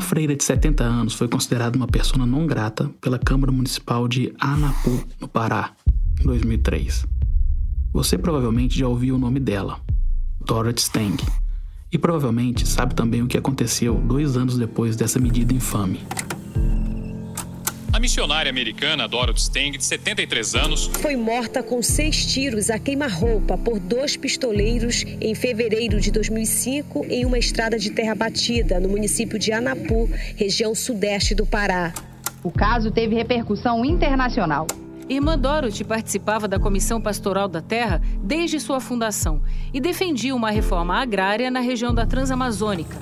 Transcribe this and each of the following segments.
Uma freira de 70 anos foi considerada uma pessoa não grata pela Câmara Municipal de Anapu, no Pará, em 2003. Você provavelmente já ouviu o nome dela, Dorothy Stang, e provavelmente sabe também o que aconteceu dois anos depois dessa medida infame. A missionária americana Dorothy Stang, de 73 anos, foi morta com seis tiros a queima-roupa por dois pistoleiros em fevereiro de 2005 em uma estrada de terra batida no município de Anapu, região sudeste do Pará. O caso teve repercussão internacional. Irmã Dorothy participava da Comissão Pastoral da Terra desde sua fundação e defendia uma reforma agrária na região da Transamazônica.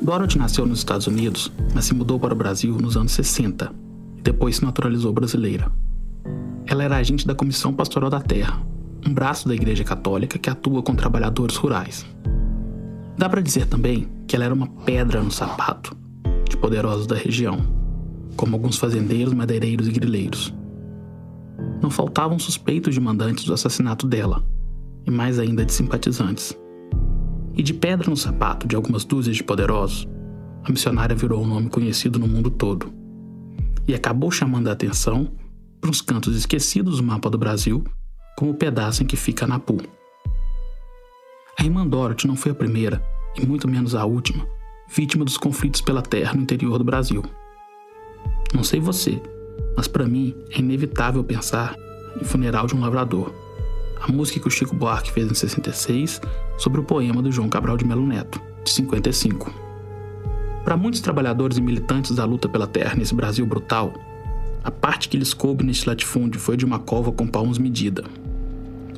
Dorothy nasceu nos Estados Unidos, mas se mudou para o Brasil nos anos 60 e depois se naturalizou brasileira. Ela era agente da Comissão Pastoral da Terra, um braço da Igreja Católica que atua com trabalhadores rurais. Dá para dizer também que ela era uma pedra no sapato de poderosos da região, como alguns fazendeiros, madeireiros e grileiros não faltavam suspeitos de mandantes do assassinato dela, e mais ainda de simpatizantes. E de pedra no sapato de algumas dúzias de poderosos, a missionária virou um nome conhecido no mundo todo. E acabou chamando a atenção para uns cantos esquecidos do mapa do Brasil, como o pedaço em que fica Napu. A irmã Dorothy não foi a primeira, e muito menos a última, vítima dos conflitos pela terra no interior do Brasil. Não sei você, mas para mim é inevitável pensar em Funeral de um Lavrador, a música que o Chico Buarque fez em 66 sobre o poema do João Cabral de Melo Neto, de 55. Para muitos trabalhadores e militantes da luta pela terra nesse Brasil brutal, a parte que lhes coube neste latifúndio foi de uma cova com palmos medida.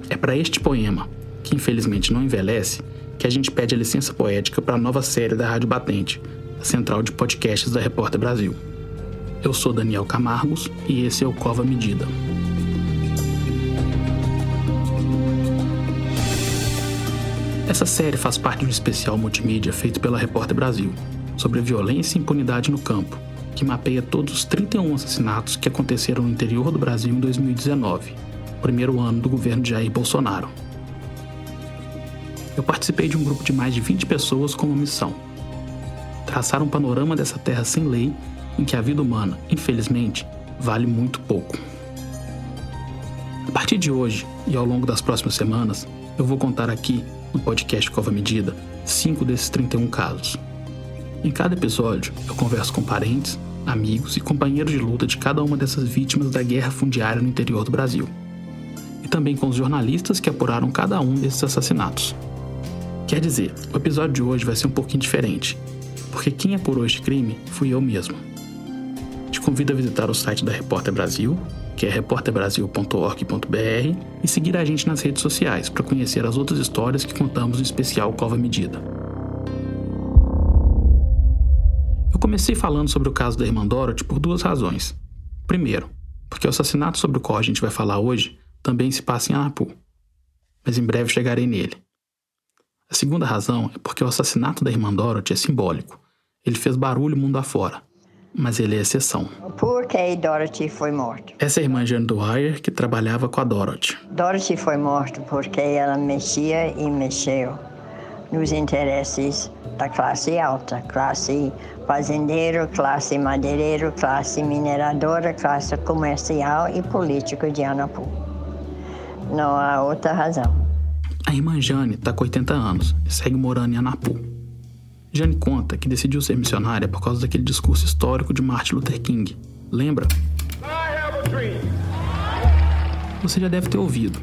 É para este poema, que infelizmente não envelhece, que a gente pede a licença poética para a nova série da Rádio Batente, a central de podcasts da Repórter Brasil. Eu sou Daniel Camargos e esse é o Cova Medida. Essa série faz parte de um especial multimídia feito pela Repórter Brasil sobre violência e impunidade no campo, que mapeia todos os 31 assassinatos que aconteceram no interior do Brasil em 2019, primeiro ano do governo de Jair Bolsonaro. Eu participei de um grupo de mais de 20 pessoas com uma missão: traçar um panorama dessa terra sem lei em que a vida humana, infelizmente, vale muito pouco. A partir de hoje e ao longo das próximas semanas, eu vou contar aqui, no podcast Cova Medida, cinco desses 31 casos. Em cada episódio, eu converso com parentes, amigos e companheiros de luta de cada uma dessas vítimas da guerra fundiária no interior do Brasil. E também com os jornalistas que apuraram cada um desses assassinatos. Quer dizer, o episódio de hoje vai ser um pouquinho diferente, porque quem apurou este crime fui eu mesmo convido a visitar o site da Repórter Brasil, que é repórterbrasil.org.br, e seguir a gente nas redes sociais para conhecer as outras histórias que contamos no especial Cova Medida. Eu comecei falando sobre o caso da irmã Dorothy por duas razões. Primeiro, porque o assassinato sobre o qual a gente vai falar hoje também se passa em Anapu, mas em breve chegarei nele. A segunda razão é porque o assassinato da irmã Dorothy é simbólico. Ele fez barulho mundo afora mas ele é exceção. Por que Dorothy foi morta? Essa é a irmã Jane Dwyer, que trabalhava com a Dorothy. Dorothy foi morta porque ela mexia e mexeu nos interesses da classe alta, classe fazendeiro, classe madeireiro, classe mineradora, classe comercial e político de Anapu. Não há outra razão. A irmã Jane está com 80 anos e segue morando em Anapu. Jane conta que decidiu ser missionária por causa daquele discurso histórico de Martin Luther King. Lembra? Você já deve ter ouvido.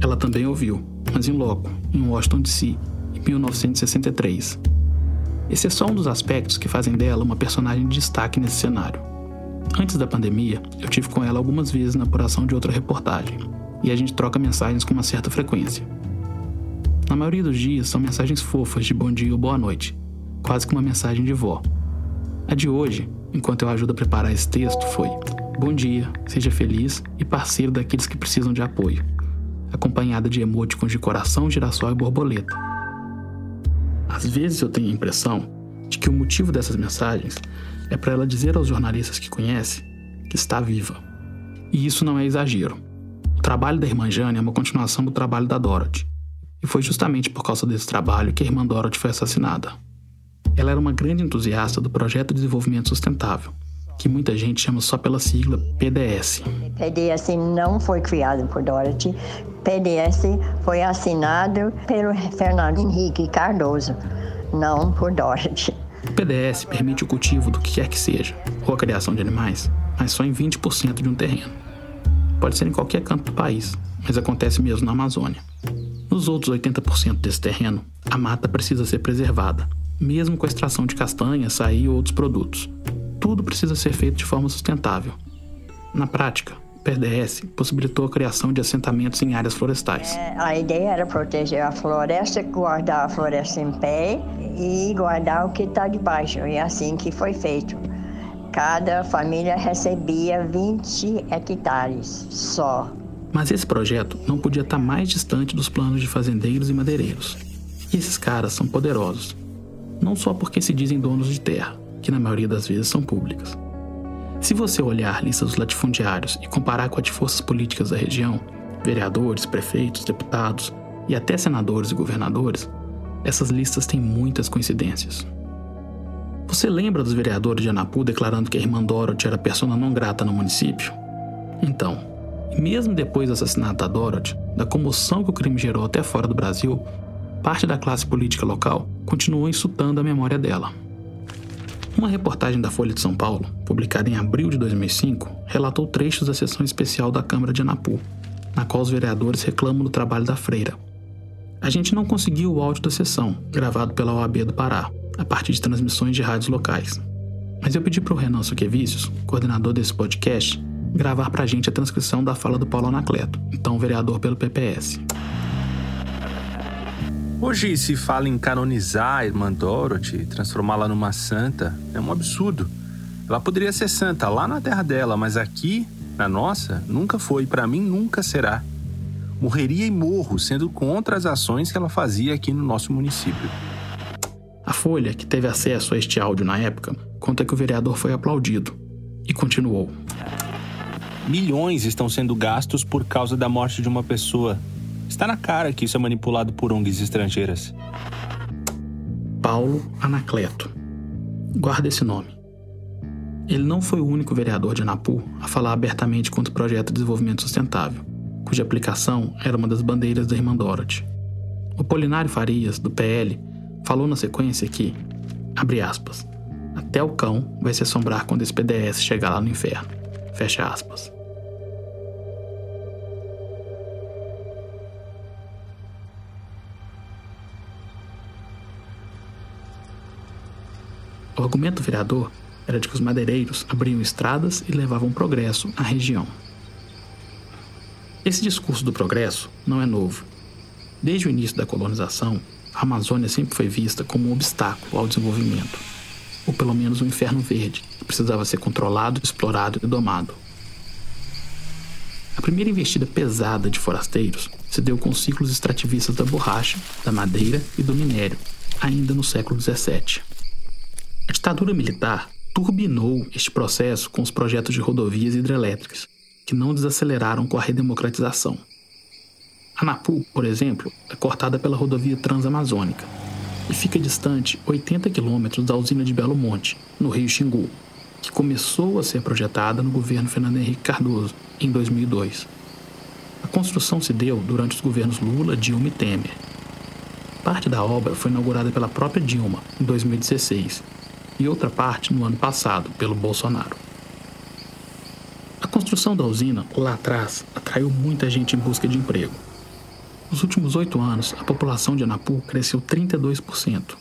Ela também ouviu, mas em loco, em Washington DC, em 1963. Esse é só um dos aspectos que fazem dela uma personagem de destaque nesse cenário. Antes da pandemia, eu tive com ela algumas vezes na apuração de outra reportagem, e a gente troca mensagens com uma certa frequência. Na maioria dos dias são mensagens fofas de bom dia ou boa noite, quase que uma mensagem de vó. A de hoje, enquanto eu ajudo a preparar esse texto, foi: Bom dia, seja feliz e parceiro daqueles que precisam de apoio, acompanhada de emoticons de coração, girassol e borboleta. Às vezes eu tenho a impressão de que o motivo dessas mensagens é para ela dizer aos jornalistas que conhece que está viva. E isso não é exagero. O trabalho da irmã Jane é uma continuação do trabalho da Dorothy. E foi justamente por causa desse trabalho que a irmã Dorothy foi assassinada. Ela era uma grande entusiasta do Projeto de Desenvolvimento Sustentável, que muita gente chama só pela sigla PDS. PDS não foi criado por Dorothy. PDS foi assinado pelo Fernando Henrique Cardoso, não por Dorothy. O PDS permite o cultivo do que quer que seja, ou a criação de animais, mas só em 20% de um terreno. Pode ser em qualquer canto do país, mas acontece mesmo na Amazônia. Nos outros 80% desse terreno, a mata precisa ser preservada, mesmo com a extração de castanha, açaí ou outros produtos. Tudo precisa ser feito de forma sustentável. Na prática, o PDS possibilitou a criação de assentamentos em áreas florestais. É, a ideia era proteger a floresta, guardar a floresta em pé e guardar o que está debaixo. E é assim que foi feito. Cada família recebia 20 hectares só. Mas esse projeto não podia estar mais distante dos planos de fazendeiros e madeireiros. E esses caras são poderosos, não só porque se dizem donos de terra, que na maioria das vezes são públicas. Se você olhar a lista dos latifundiários e comparar com a de forças políticas da região, vereadores, prefeitos, deputados e até senadores e governadores, essas listas têm muitas coincidências. Você lembra dos vereadores de Anapu declarando que a irmã Dorothy era persona não grata no município? Então, mesmo depois do assassinato da Dorothy, da comoção que o crime gerou até fora do Brasil, parte da classe política local continuou insultando a memória dela. Uma reportagem da Folha de São Paulo, publicada em abril de 2005, relatou trechos da sessão especial da Câmara de Anapu, na qual os vereadores reclamam do trabalho da freira. A gente não conseguiu o áudio da sessão, gravado pela OAB do Pará, a partir de transmissões de rádios locais. Mas eu pedi para o Renan Suquevicius, coordenador desse podcast, gravar para a gente a transcrição da fala do Paulo Anacleto, então vereador pelo PPS. Hoje se fala em canonizar a irmã Dorothy, transformá-la numa santa. É um absurdo. Ela poderia ser santa lá na terra dela, mas aqui, na nossa, nunca foi. Para mim, nunca será. Morreria e morro sendo contra as ações que ela fazia aqui no nosso município. A Folha, que teve acesso a este áudio na época, conta que o vereador foi aplaudido e continuou. Milhões estão sendo gastos por causa da morte de uma pessoa. Está na cara que isso é manipulado por ONGs estrangeiras. Paulo Anacleto. Guarda esse nome. Ele não foi o único vereador de Anapu a falar abertamente contra o projeto de desenvolvimento sustentável, cuja aplicação era uma das bandeiras da irmã Dorothy. O Polinário Farias, do PL, falou na sequência que, abre aspas, até o cão vai se assombrar quando esse PDS chegar lá no inferno. Fecha aspas. O argumento do vereador era de que os madeireiros abriam estradas e levavam progresso à região. Esse discurso do progresso não é novo. Desde o início da colonização, a Amazônia sempre foi vista como um obstáculo ao desenvolvimento, ou pelo menos um inferno verde que precisava ser controlado, explorado e domado. A primeira investida pesada de forasteiros se deu com os ciclos extrativistas da borracha, da madeira e do minério, ainda no século XVII. A ditadura militar turbinou este processo com os projetos de rodovias hidrelétricas, que não desaceleraram com a redemocratização. Anapu, por exemplo, é cortada pela rodovia Transamazônica e fica distante 80 quilômetros da usina de Belo Monte, no Rio Xingu, que começou a ser projetada no governo Fernando Henrique Cardoso em 2002. A construção se deu durante os governos Lula, Dilma e Temer. Parte da obra foi inaugurada pela própria Dilma em 2016 e outra parte no ano passado pelo Bolsonaro. A construção da usina lá atrás atraiu muita gente em busca de emprego. Nos últimos oito anos, a população de Anapu cresceu 32%.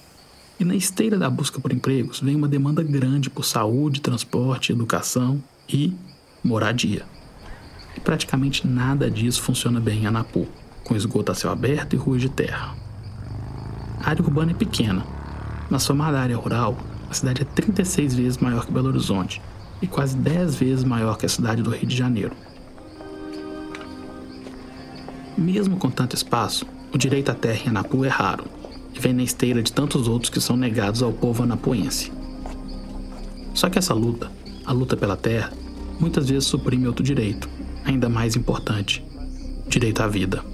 E na esteira da busca por empregos vem uma demanda grande por saúde, transporte, educação e moradia. E praticamente nada disso funciona bem em Anapu, com esgoto a céu aberto e ruas de terra. A área urbana é pequena. Na somada área rural, a cidade é 36 vezes maior que Belo Horizonte e quase 10 vezes maior que a cidade do Rio de Janeiro. Mesmo com tanto espaço, o direito à terra em Anapu é raro e vem na esteira de tantos outros que são negados ao povo anapuense. Só que essa luta, a luta pela terra, muitas vezes suprime outro direito, ainda mais importante: o direito à vida.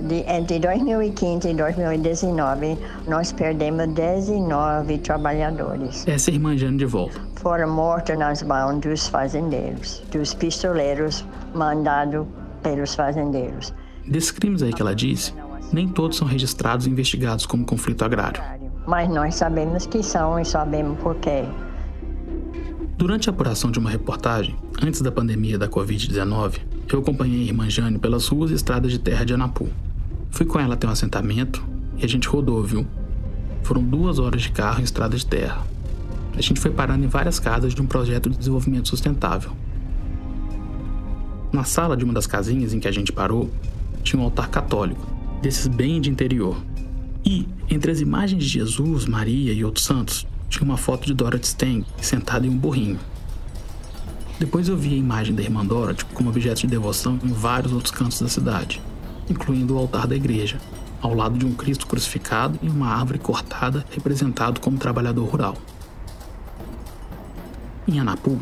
De, entre 2015 e 2019, nós perdemos 19 trabalhadores. Essa é irmã Jane de volta. Foram mortos nas mãos dos fazendeiros, dos pistoleiros mandados pelos fazendeiros. Desses crimes aí que ela disse, nem todos são registrados e investigados como conflito agrário. Mas nós sabemos que são e sabemos por quê. Durante a apuração de uma reportagem, antes da pandemia da Covid-19, eu acompanhei a irmã Jane pelas ruas e estradas de terra de Anapu. Fui com ela até um assentamento e a gente rodou, viu? Foram duas horas de carro em estrada de terra. A gente foi parando em várias casas de um projeto de desenvolvimento sustentável. Na sala de uma das casinhas em que a gente parou, tinha um altar católico, desses bem de interior. E, entre as imagens de Jesus, Maria e outros santos, tinha uma foto de Dorothy Stang sentada em um burrinho. Depois eu vi a imagem da irmã Dorothy como objeto de devoção em vários outros cantos da cidade, incluindo o altar da igreja, ao lado de um Cristo crucificado e uma árvore cortada representado como trabalhador rural. Em Anapu,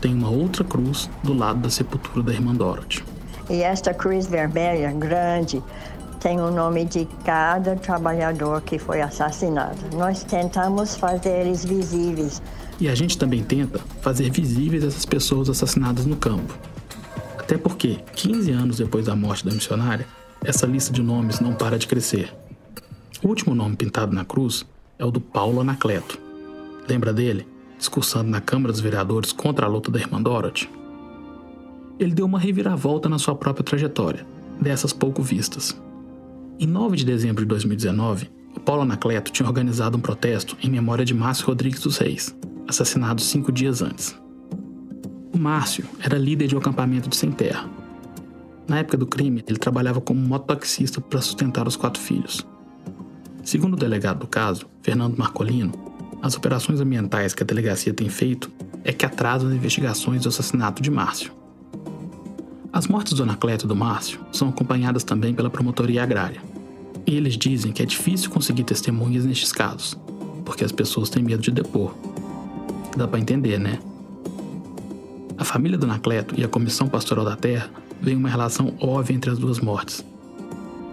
tem uma outra cruz do lado da sepultura da irmã Dorothy. E esta cruz vermelha grande tem o nome de cada trabalhador que foi assassinado. Nós tentamos fazer eles visíveis. E a gente também tenta fazer visíveis essas pessoas assassinadas no campo. Até porque, 15 anos depois da morte da missionária, essa lista de nomes não para de crescer. O último nome pintado na cruz é o do Paulo Anacleto. Lembra dele? Discursando na Câmara dos Vereadores contra a luta da irmã Dorothy? Ele deu uma reviravolta na sua própria trajetória, dessas pouco vistas. Em 9 de dezembro de 2019, o Paulo Anacleto tinha organizado um protesto em memória de Márcio Rodrigues dos Reis, assassinado cinco dias antes. O Márcio era líder de um acampamento de sem terra. Na época do crime, ele trabalhava como mototaxista para sustentar os quatro filhos. Segundo o delegado do caso, Fernando Marcolino, as operações ambientais que a delegacia tem feito é que atrasam as investigações do assassinato de Márcio. As mortes do Anacleto e do Márcio são acompanhadas também pela promotoria agrária. E eles dizem que é difícil conseguir testemunhas nestes casos, porque as pessoas têm medo de depor. Dá para entender, né? A família do Anacleto e a Comissão Pastoral da Terra veem uma relação óbvia entre as duas mortes.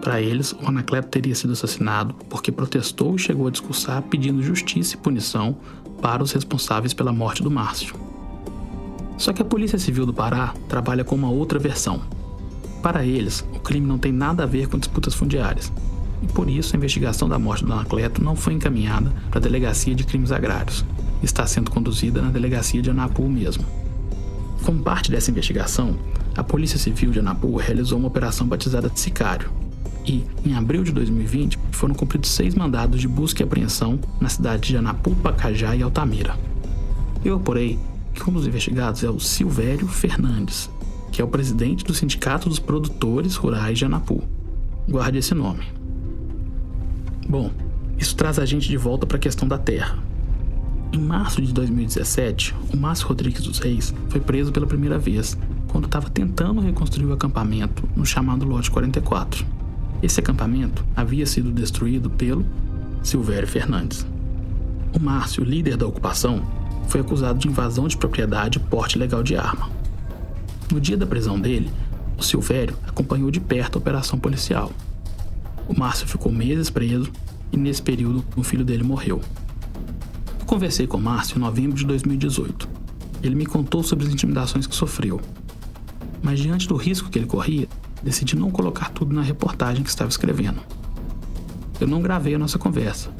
Para eles, o Anacleto teria sido assassinado porque protestou e chegou a discursar pedindo justiça e punição para os responsáveis pela morte do Márcio. Só que a Polícia Civil do Pará trabalha com uma outra versão. Para eles, o crime não tem nada a ver com disputas fundiárias, e por isso a investigação da morte do Anacleto não foi encaminhada para a Delegacia de Crimes Agrários, está sendo conduzida na Delegacia de Anapu mesmo. Como parte dessa investigação, a Polícia Civil de Anapu realizou uma operação batizada de Sicário, e, em abril de 2020, foram cumpridos seis mandados de busca e apreensão na cidade de Anapu, Pacajá e Altamira. Eu apurei que um dos investigados é o Silvério Fernandes, que é o presidente do Sindicato dos Produtores Rurais de Anapu. Guarde esse nome. Bom, isso traz a gente de volta para a questão da terra. Em março de 2017, o Márcio Rodrigues dos Reis foi preso pela primeira vez quando estava tentando reconstruir o acampamento no chamado Lote 44. Esse acampamento havia sido destruído pelo Silvério Fernandes. O Márcio, líder da ocupação, foi acusado de invasão de propriedade e porte ilegal de arma. No dia da prisão dele, o Silvério acompanhou de perto a operação policial. O Márcio ficou meses preso e, nesse período, o filho dele morreu. Conversei com o Márcio em novembro de 2018. Ele me contou sobre as intimidações que sofreu. Mas, diante do risco que ele corria, decidi não colocar tudo na reportagem que estava escrevendo. Eu não gravei a nossa conversa.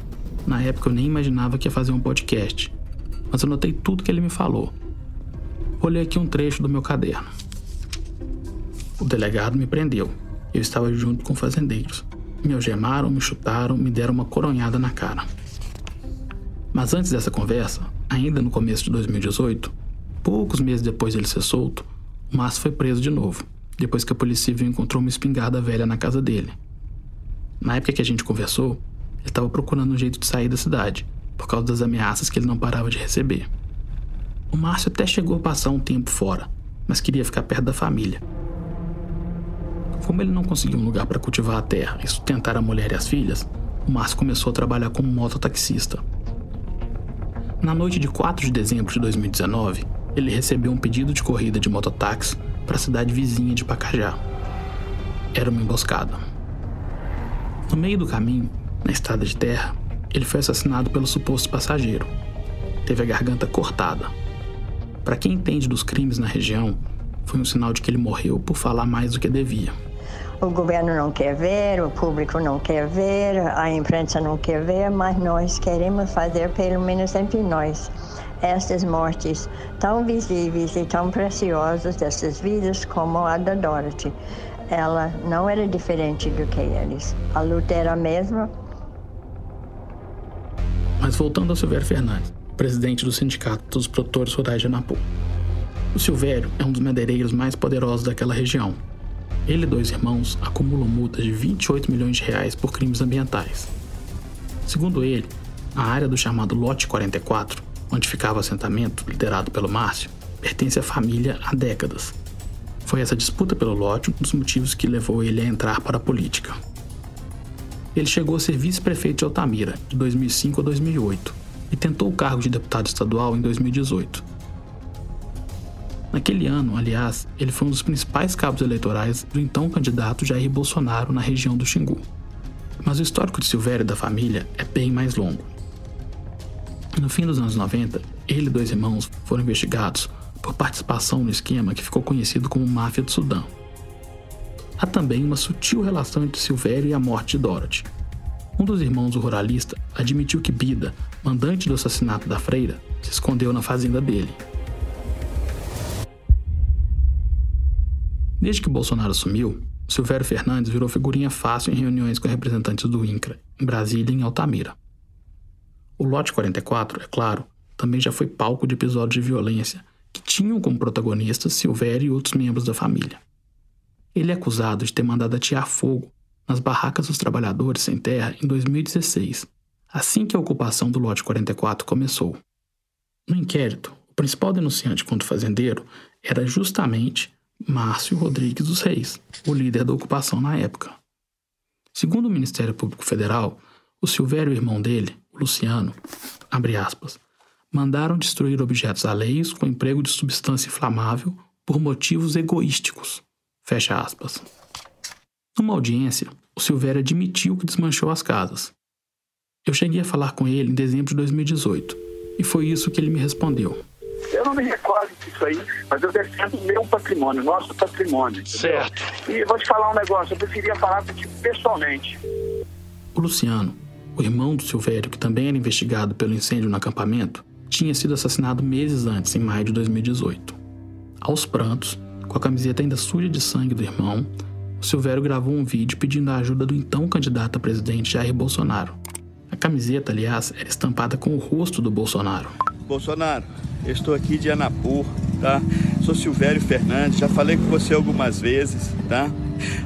Na época eu nem imaginava que ia fazer um podcast mas anotei tudo que ele me falou. Olhei aqui um trecho do meu caderno. O delegado me prendeu. Eu estava junto com fazendeiros. Me algemaram, me chutaram, me deram uma coronhada na cara. Mas antes dessa conversa, ainda no começo de 2018, poucos meses depois de ele ser solto, o Márcio foi preso de novo, depois que a polícia civil encontrou uma espingarda velha na casa dele. Na época que a gente conversou, ele estava procurando um jeito de sair da cidade por causa das ameaças que ele não parava de receber. O Márcio até chegou a passar um tempo fora, mas queria ficar perto da família. Como ele não conseguiu um lugar para cultivar a terra e sustentar a mulher e as filhas, o Márcio começou a trabalhar como mototaxista. Na noite de 4 de dezembro de 2019, ele recebeu um pedido de corrida de mototáxi para a cidade vizinha de Pacajá. Era uma emboscada. No meio do caminho, na estrada de terra, ele foi assassinado pelo suposto passageiro. Teve a garganta cortada. Para quem entende dos crimes na região, foi um sinal de que ele morreu por falar mais do que devia. O governo não quer ver, o público não quer ver, a imprensa não quer ver, mas nós queremos fazer, pelo menos entre nós, estas mortes tão visíveis e tão preciosas dessas vidas como a da Dorothy. Ela não era diferente do que eles. A luta era a mesma. Mas voltando ao Silvério Fernandes, presidente do Sindicato dos Produtores Rurais de Anapu. O Silvério é um dos madeireiros mais poderosos daquela região. Ele e dois irmãos acumulam multas de 28 milhões de reais por crimes ambientais. Segundo ele, a área do chamado Lote 44, onde ficava o assentamento, liderado pelo Márcio, pertence à família há décadas. Foi essa disputa pelo lote um dos motivos que levou ele a entrar para a política. Ele chegou a ser vice-prefeito de Altamira, de 2005 a 2008, e tentou o cargo de deputado estadual em 2018. Naquele ano, aliás, ele foi um dos principais cabos eleitorais do então candidato Jair Bolsonaro na região do Xingu. Mas o histórico de Silvério e da família é bem mais longo. No fim dos anos 90, ele e dois irmãos foram investigados por participação no esquema que ficou conhecido como Máfia do Sudão. Há também uma sutil relação entre Silvério e a morte de Dorothy. Um dos irmãos do ruralista admitiu que Bida, mandante do assassinato da freira, se escondeu na fazenda dele. Desde que Bolsonaro assumiu, Silvério Fernandes virou figurinha fácil em reuniões com representantes do INCRA, em Brasília e em Altamira. O Lote 44, é claro, também já foi palco de episódios de violência que tinham como protagonistas Silvério e outros membros da família. Ele é acusado de ter mandado atear fogo nas barracas dos trabalhadores sem terra em 2016, assim que a ocupação do lote 44 começou. No inquérito, o principal denunciante contra o fazendeiro era justamente Márcio Rodrigues dos Reis, o líder da ocupação na época. Segundo o Ministério Público Federal, o Silvério e o irmão dele, o Luciano, aspas, mandaram destruir objetos alheios com emprego de substância inflamável por motivos egoísticos. Fecha aspas. Numa audiência, o Silvério admitiu que desmanchou as casas. Eu cheguei a falar com ele em dezembro de 2018 e foi isso que ele me respondeu. Eu não me recordo disso aí, mas eu defendo o meu patrimônio, nosso patrimônio. Entendeu? Certo. E vou te falar um negócio, eu preferia falar contigo pessoalmente. O Luciano, o irmão do Silvério, que também era investigado pelo incêndio no acampamento, tinha sido assassinado meses antes, em maio de 2018. Aos prantos, com a camiseta ainda suja de sangue do irmão, o Silvério gravou um vídeo pedindo a ajuda do então candidato a presidente Jair Bolsonaro. A camiseta, aliás, era estampada com o rosto do Bolsonaro. Bolsonaro, eu estou aqui de Anapur, tá? Sou Silvério Fernandes, já falei com você algumas vezes, tá?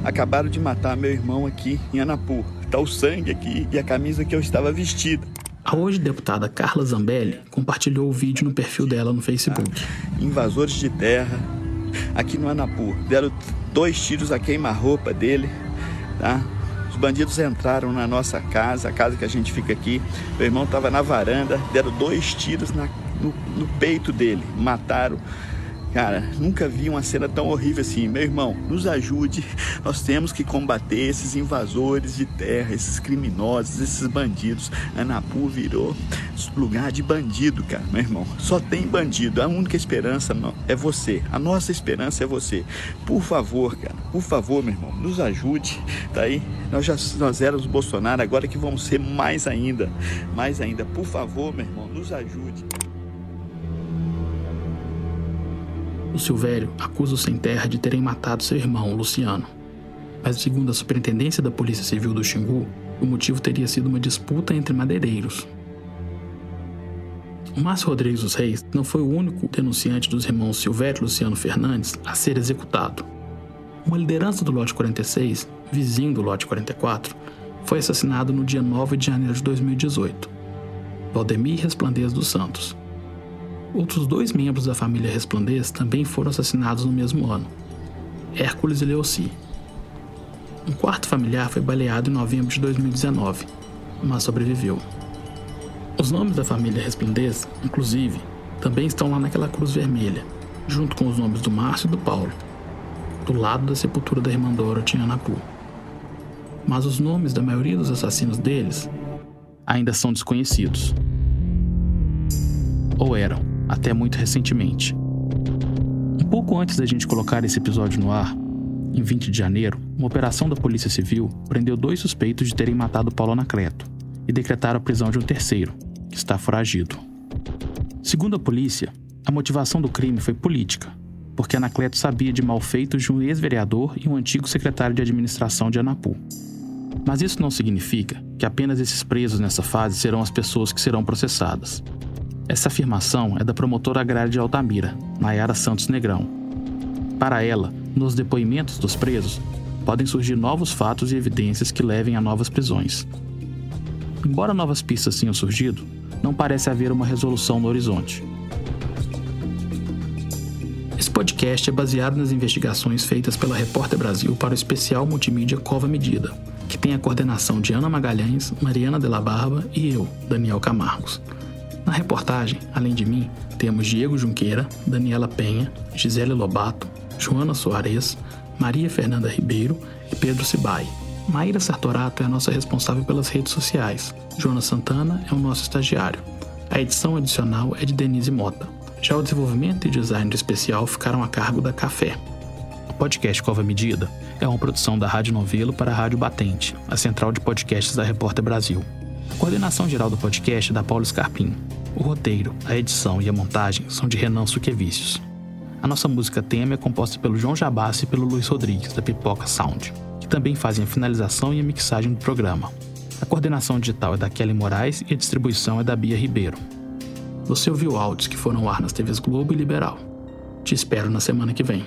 Acabaram de matar meu irmão aqui em Anapur. Tá o sangue aqui e a camisa que eu estava vestida. A hoje deputada Carla Zambelli compartilhou o vídeo no perfil dela no Facebook. Tá? Invasores de terra aqui no Anapur. Deram dois tiros a queima-roupa dele, tá? Os bandidos entraram na nossa casa, a casa que a gente fica aqui. Meu irmão estava na varanda, deram dois tiros na, no, no peito dele, mataram Cara, nunca vi uma cena tão horrível assim. Meu irmão, nos ajude. Nós temos que combater esses invasores de terra, esses criminosos, esses bandidos. Anapu virou lugar de bandido, cara, meu irmão. Só tem bandido. A única esperança é você. A nossa esperança é você. Por favor, cara, por favor, meu irmão, nos ajude. Tá aí? Nós já nós éramos Bolsonaro, agora que vamos ser mais ainda. Mais ainda. Por favor, meu irmão, nos ajude. O Silvério acusa os sem terra de terem matado seu irmão, Luciano. Mas, segundo a Superintendência da Polícia Civil do Xingu, o motivo teria sido uma disputa entre madeireiros. O Márcio Rodrigues dos Reis não foi o único denunciante dos irmãos Silvério e Luciano Fernandes a ser executado. Uma liderança do lote 46, vizinho do lote 44, foi assassinado no dia 9 de janeiro de 2018. Valdemir Resplandez dos Santos, Outros dois membros da família Resplandez também foram assassinados no mesmo ano: Hércules e Leoci. Um quarto familiar foi baleado em novembro de 2019, mas sobreviveu. Os nomes da família Resplandez, inclusive, também estão lá naquela cruz vermelha, junto com os nomes do Márcio e do Paulo, do lado da sepultura da irmã Dorothy em Anapu. mas os nomes da maioria dos assassinos deles ainda são desconhecidos. Ou eram, até muito recentemente. Um pouco antes da gente colocar esse episódio no ar, em 20 de janeiro, uma operação da Polícia Civil prendeu dois suspeitos de terem matado Paulo Anacleto e decretaram a prisão de um terceiro, que está foragido. Segundo a polícia, a motivação do crime foi política, porque Anacleto sabia de malfeitos de um ex-vereador e um antigo secretário de administração de Anapu. Mas isso não significa que apenas esses presos nessa fase serão as pessoas que serão processadas. Essa afirmação é da promotora agrária de Altamira, Nayara Santos Negrão. Para ela, nos depoimentos dos presos, podem surgir novos fatos e evidências que levem a novas prisões. Embora novas pistas tenham surgido, não parece haver uma resolução no horizonte. Esse podcast é baseado nas investigações feitas pela Repórter Brasil para o especial multimídia Cova Medida, que tem a coordenação de Ana Magalhães, Mariana de la Barba e eu, Daniel Camargos. Na reportagem, além de mim, temos Diego Junqueira, Daniela Penha, Gisele Lobato, Joana Soares, Maria Fernanda Ribeiro e Pedro Cibai. Maíra Sartorato é a nossa responsável pelas redes sociais. Joana Santana é o nosso estagiário. A edição adicional é de Denise Mota. Já o desenvolvimento e design do especial ficaram a cargo da Café. O podcast Cova Medida é uma produção da Rádio Novelo para a Rádio Batente, a central de podcasts da Repórter Brasil. A coordenação geral do podcast é da Paulo Scarpim. O roteiro, a edição e a montagem são de Renan Suquevicius. A nossa música tema é composta pelo João Jabassi e pelo Luiz Rodrigues, da Pipoca Sound, que também fazem a finalização e a mixagem do programa. A coordenação digital é da Kelly Moraes e a distribuição é da Bia Ribeiro. Você ouviu áudios que foram ao ar nas TVs Globo e Liberal. Te espero na semana que vem.